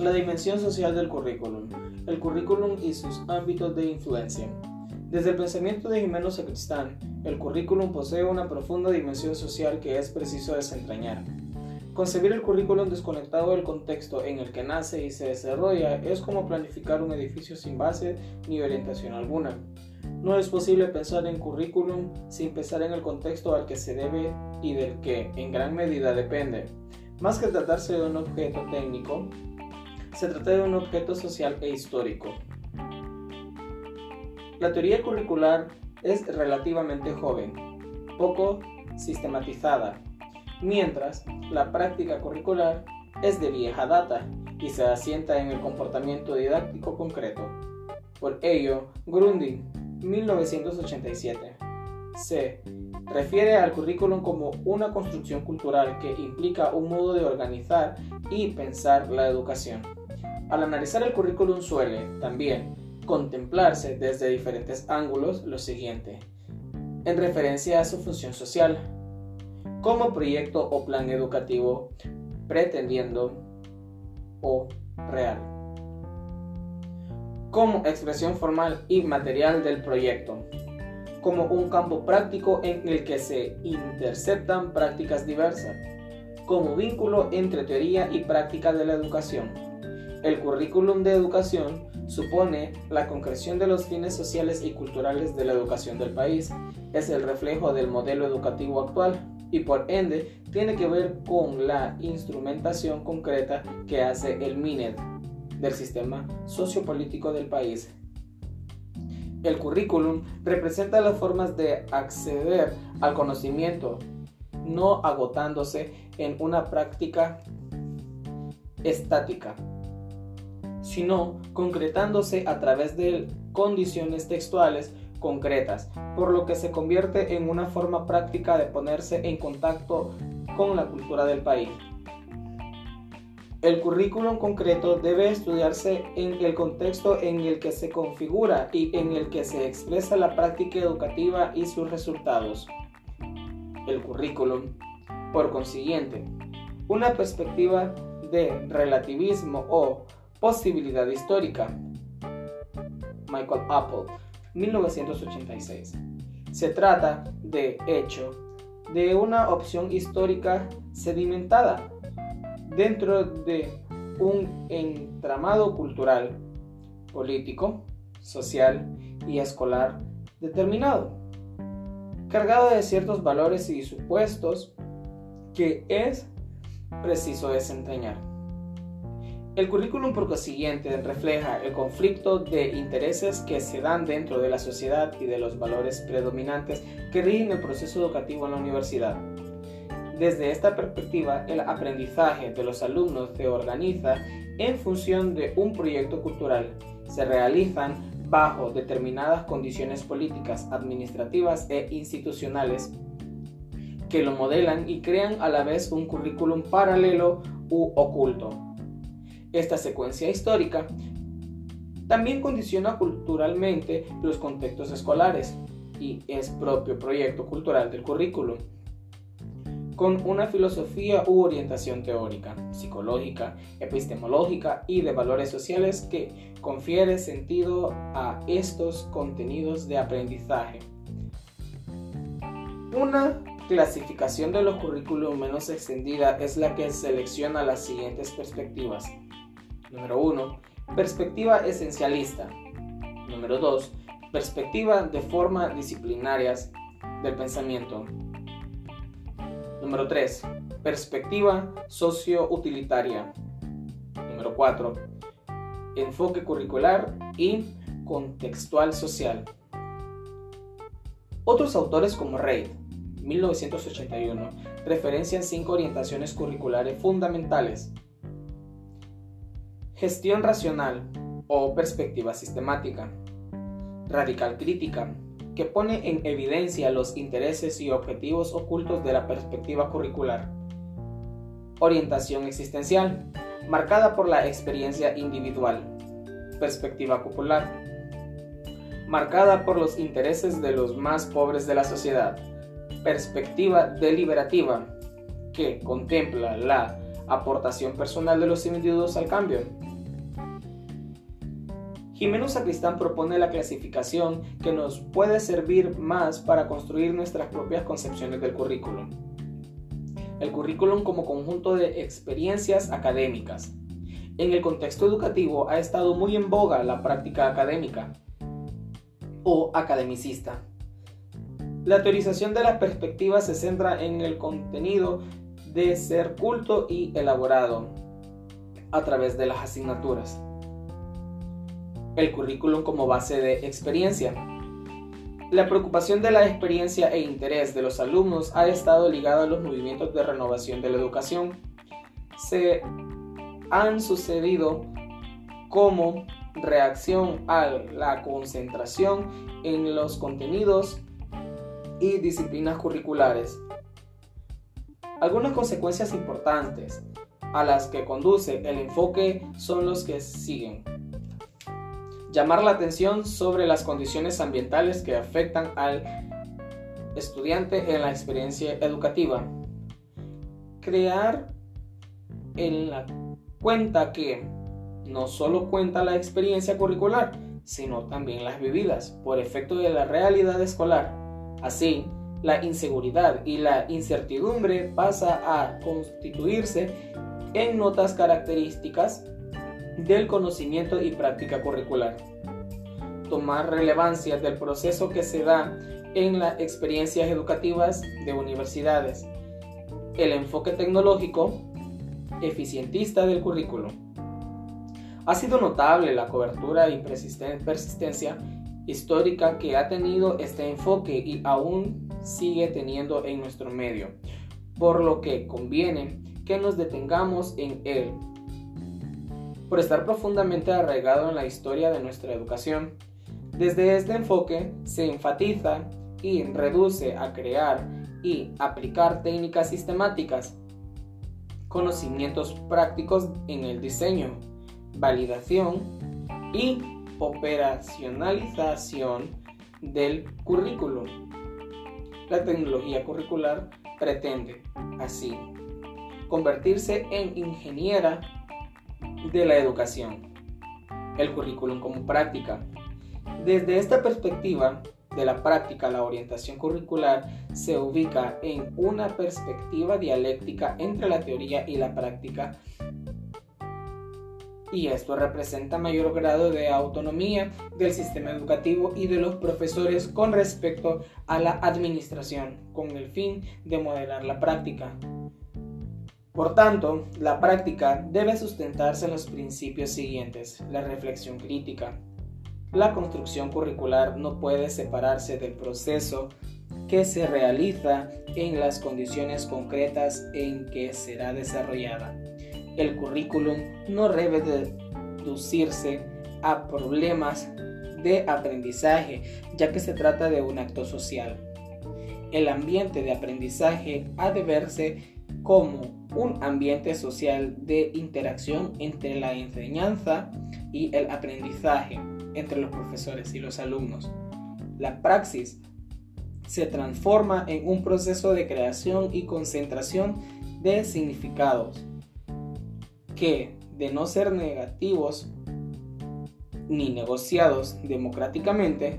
La dimensión social del currículum. El currículum y sus ámbitos de influencia. Desde el pensamiento de Jimeno Sacristán, el currículum posee una profunda dimensión social que es preciso desentrañar. Concebir el currículum desconectado del contexto en el que nace y se desarrolla es como planificar un edificio sin base ni orientación alguna. No es posible pensar en currículum sin pensar en el contexto al que se debe y del que en gran medida depende. Más que tratarse de un objeto técnico, se trata de un objeto social e histórico. La teoría curricular es relativamente joven, poco sistematizada, mientras la práctica curricular es de vieja data y se asienta en el comportamiento didáctico concreto. Por ello, Grundy, 1987, se refiere al currículum como una construcción cultural que implica un modo de organizar y pensar la educación. Al analizar el currículum suele, también, contemplarse desde diferentes ángulos lo siguiente, en referencia a su función social, como proyecto o plan educativo pretendiendo o real, como expresión formal y material del proyecto, como un campo práctico en el que se interceptan prácticas diversas, como vínculo entre teoría y práctica de la educación. El currículum de educación supone la concreción de los fines sociales y culturales de la educación del país, es el reflejo del modelo educativo actual y por ende tiene que ver con la instrumentación concreta que hace el MINED del sistema sociopolítico del país. El currículum representa las formas de acceder al conocimiento, no agotándose en una práctica estática sino concretándose a través de condiciones textuales concretas, por lo que se convierte en una forma práctica de ponerse en contacto con la cultura del país. El currículum concreto debe estudiarse en el contexto en el que se configura y en el que se expresa la práctica educativa y sus resultados. El currículum, por consiguiente, una perspectiva de relativismo o Posibilidad histórica. Michael Apple, 1986. Se trata, de hecho, de una opción histórica sedimentada dentro de un entramado cultural, político, social y escolar determinado, cargado de ciertos valores y supuestos que es preciso desentrañar. El currículum por consiguiente refleja el conflicto de intereses que se dan dentro de la sociedad y de los valores predominantes que rigen el proceso educativo en la universidad. Desde esta perspectiva, el aprendizaje de los alumnos se organiza en función de un proyecto cultural. Se realizan bajo determinadas condiciones políticas, administrativas e institucionales que lo modelan y crean a la vez un currículum paralelo u oculto esta secuencia histórica también condiciona culturalmente los contextos escolares y es propio proyecto cultural del currículum, con una filosofía u orientación teórica, psicológica, epistemológica y de valores sociales que confiere sentido a estos contenidos de aprendizaje. Una clasificación de los currículum menos extendida es la que selecciona las siguientes perspectivas. Número 1. Perspectiva esencialista. Número 2. Perspectiva de forma disciplinarias del pensamiento. Número 3. Perspectiva socio-utilitaria. Número 4. Enfoque curricular y contextual social. Otros autores como Reid, 1981, referencian cinco orientaciones curriculares fundamentales Gestión racional o perspectiva sistemática. Radical crítica, que pone en evidencia los intereses y objetivos ocultos de la perspectiva curricular. Orientación existencial, marcada por la experiencia individual. Perspectiva popular, marcada por los intereses de los más pobres de la sociedad. Perspectiva deliberativa, que contempla la aportación personal de los individuos al cambio Jimeno Sacristán propone la clasificación que nos puede servir más para construir nuestras propias concepciones del currículum. El currículum como conjunto de experiencias académicas. En el contexto educativo ha estado muy en boga la práctica académica o academicista. La teorización de la perspectiva se centra en el contenido de ser culto y elaborado a través de las asignaturas. El currículum como base de experiencia. La preocupación de la experiencia e interés de los alumnos ha estado ligada a los movimientos de renovación de la educación. Se han sucedido como reacción a la concentración en los contenidos y disciplinas curriculares. Algunas consecuencias importantes a las que conduce el enfoque son los que siguen. Llamar la atención sobre las condiciones ambientales que afectan al estudiante en la experiencia educativa. Crear en la cuenta que no solo cuenta la experiencia curricular, sino también las vividas por efecto de la realidad escolar. Así, la inseguridad y la incertidumbre pasa a constituirse en notas características del conocimiento y práctica curricular. Tomar relevancia del proceso que se da en las experiencias educativas de universidades. El enfoque tecnológico eficientista del currículo. Ha sido notable la cobertura y persistencia histórica que ha tenido este enfoque y aún sigue teniendo en nuestro medio, por lo que conviene que nos detengamos en él. Por estar profundamente arraigado en la historia de nuestra educación, desde este enfoque se enfatiza y reduce a crear y aplicar técnicas sistemáticas, conocimientos prácticos en el diseño, validación y operacionalización del currículum. La tecnología curricular pretende, así, convertirse en ingeniera de la educación. El currículum como práctica. Desde esta perspectiva de la práctica, la orientación curricular se ubica en una perspectiva dialéctica entre la teoría y la práctica y esto representa mayor grado de autonomía del sistema educativo y de los profesores con respecto a la administración, con el fin de modelar la práctica. Por tanto, la práctica debe sustentarse en los principios siguientes, la reflexión crítica. La construcción curricular no puede separarse del proceso que se realiza en las condiciones concretas en que será desarrollada el currículum no debe reducirse a problemas de aprendizaje, ya que se trata de un acto social. El ambiente de aprendizaje ha de verse como un ambiente social de interacción entre la enseñanza y el aprendizaje entre los profesores y los alumnos. La praxis se transforma en un proceso de creación y concentración de significados que, de no ser negativos ni negociados democráticamente,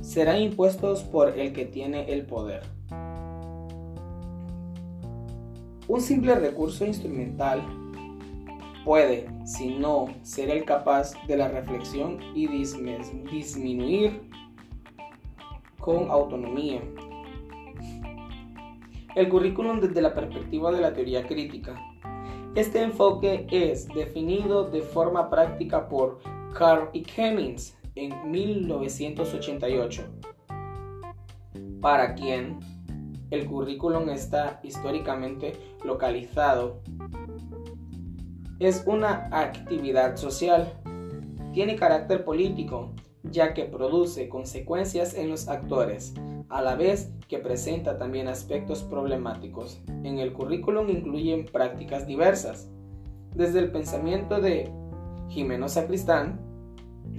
serán impuestos por el que tiene el poder. Un simple recurso instrumental puede, si no, ser el capaz de la reflexión y disminuir con autonomía. El currículum desde la perspectiva de la teoría crítica este enfoque es definido de forma práctica por Carl E. Hemmings en 1988, para quien el currículum está históricamente localizado. Es una actividad social, tiene carácter político, ya que produce consecuencias en los actores, a la vez que presenta también aspectos problemáticos. En el currículum incluyen prácticas diversas, desde el pensamiento de Jimeno Sacristán,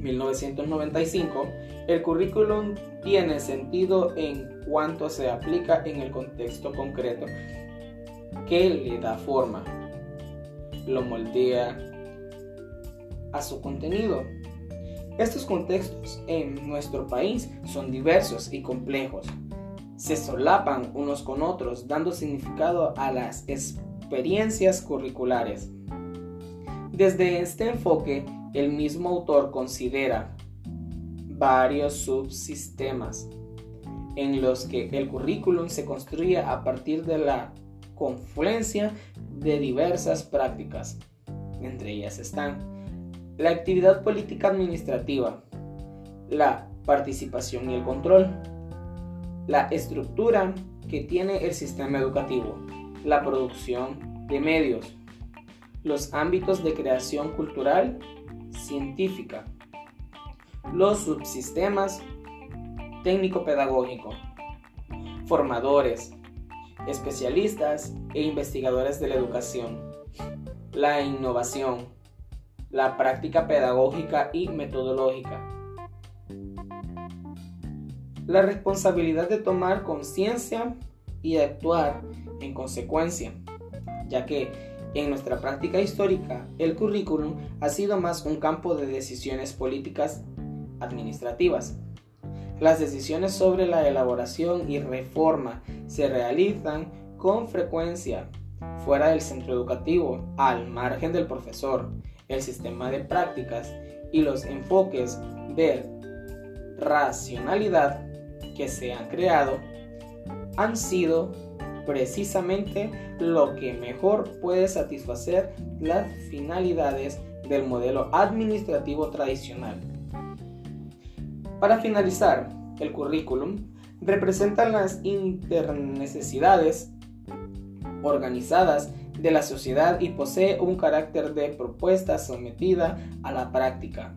1995, el currículum tiene sentido en cuanto se aplica en el contexto concreto que le da forma, lo moldea a su contenido. Estos contextos en nuestro país son diversos y complejos. Se solapan unos con otros, dando significado a las experiencias curriculares. Desde este enfoque, el mismo autor considera varios subsistemas en los que el currículum se construye a partir de la confluencia de diversas prácticas. Entre ellas están la actividad política administrativa, la participación y el control, la estructura que tiene el sistema educativo, la producción de medios, los ámbitos de creación cultural, científica, los subsistemas técnico-pedagógico, formadores, especialistas e investigadores de la educación, la innovación, la práctica pedagógica y metodológica, la responsabilidad de tomar conciencia y de actuar en consecuencia, ya que en nuestra práctica histórica el currículum ha sido más un campo de decisiones políticas administrativas las decisiones sobre la elaboración y reforma se realizan con frecuencia fuera del centro educativo, al margen del profesor. El sistema de prácticas y los enfoques de racionalidad que se han creado han sido precisamente lo que mejor puede satisfacer las finalidades del modelo administrativo tradicional. Para finalizar, el currículum representa las internecesidades organizadas de la sociedad y posee un carácter de propuesta sometida a la práctica.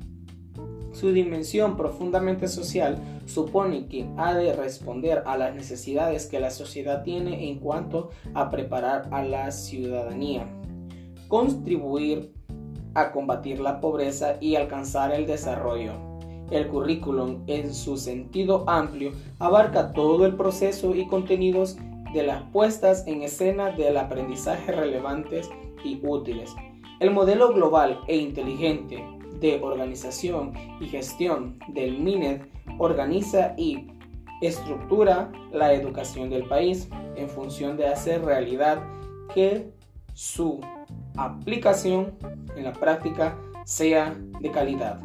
Su dimensión profundamente social supone que ha de responder a las necesidades que la sociedad tiene en cuanto a preparar a la ciudadanía, contribuir a combatir la pobreza y alcanzar el desarrollo el currículum en su sentido amplio abarca todo el proceso y contenidos de las puestas en escena del aprendizaje relevantes y útiles. El modelo global e inteligente de organización y gestión del MINED organiza y estructura la educación del país en función de hacer realidad que su aplicación en la práctica sea de calidad.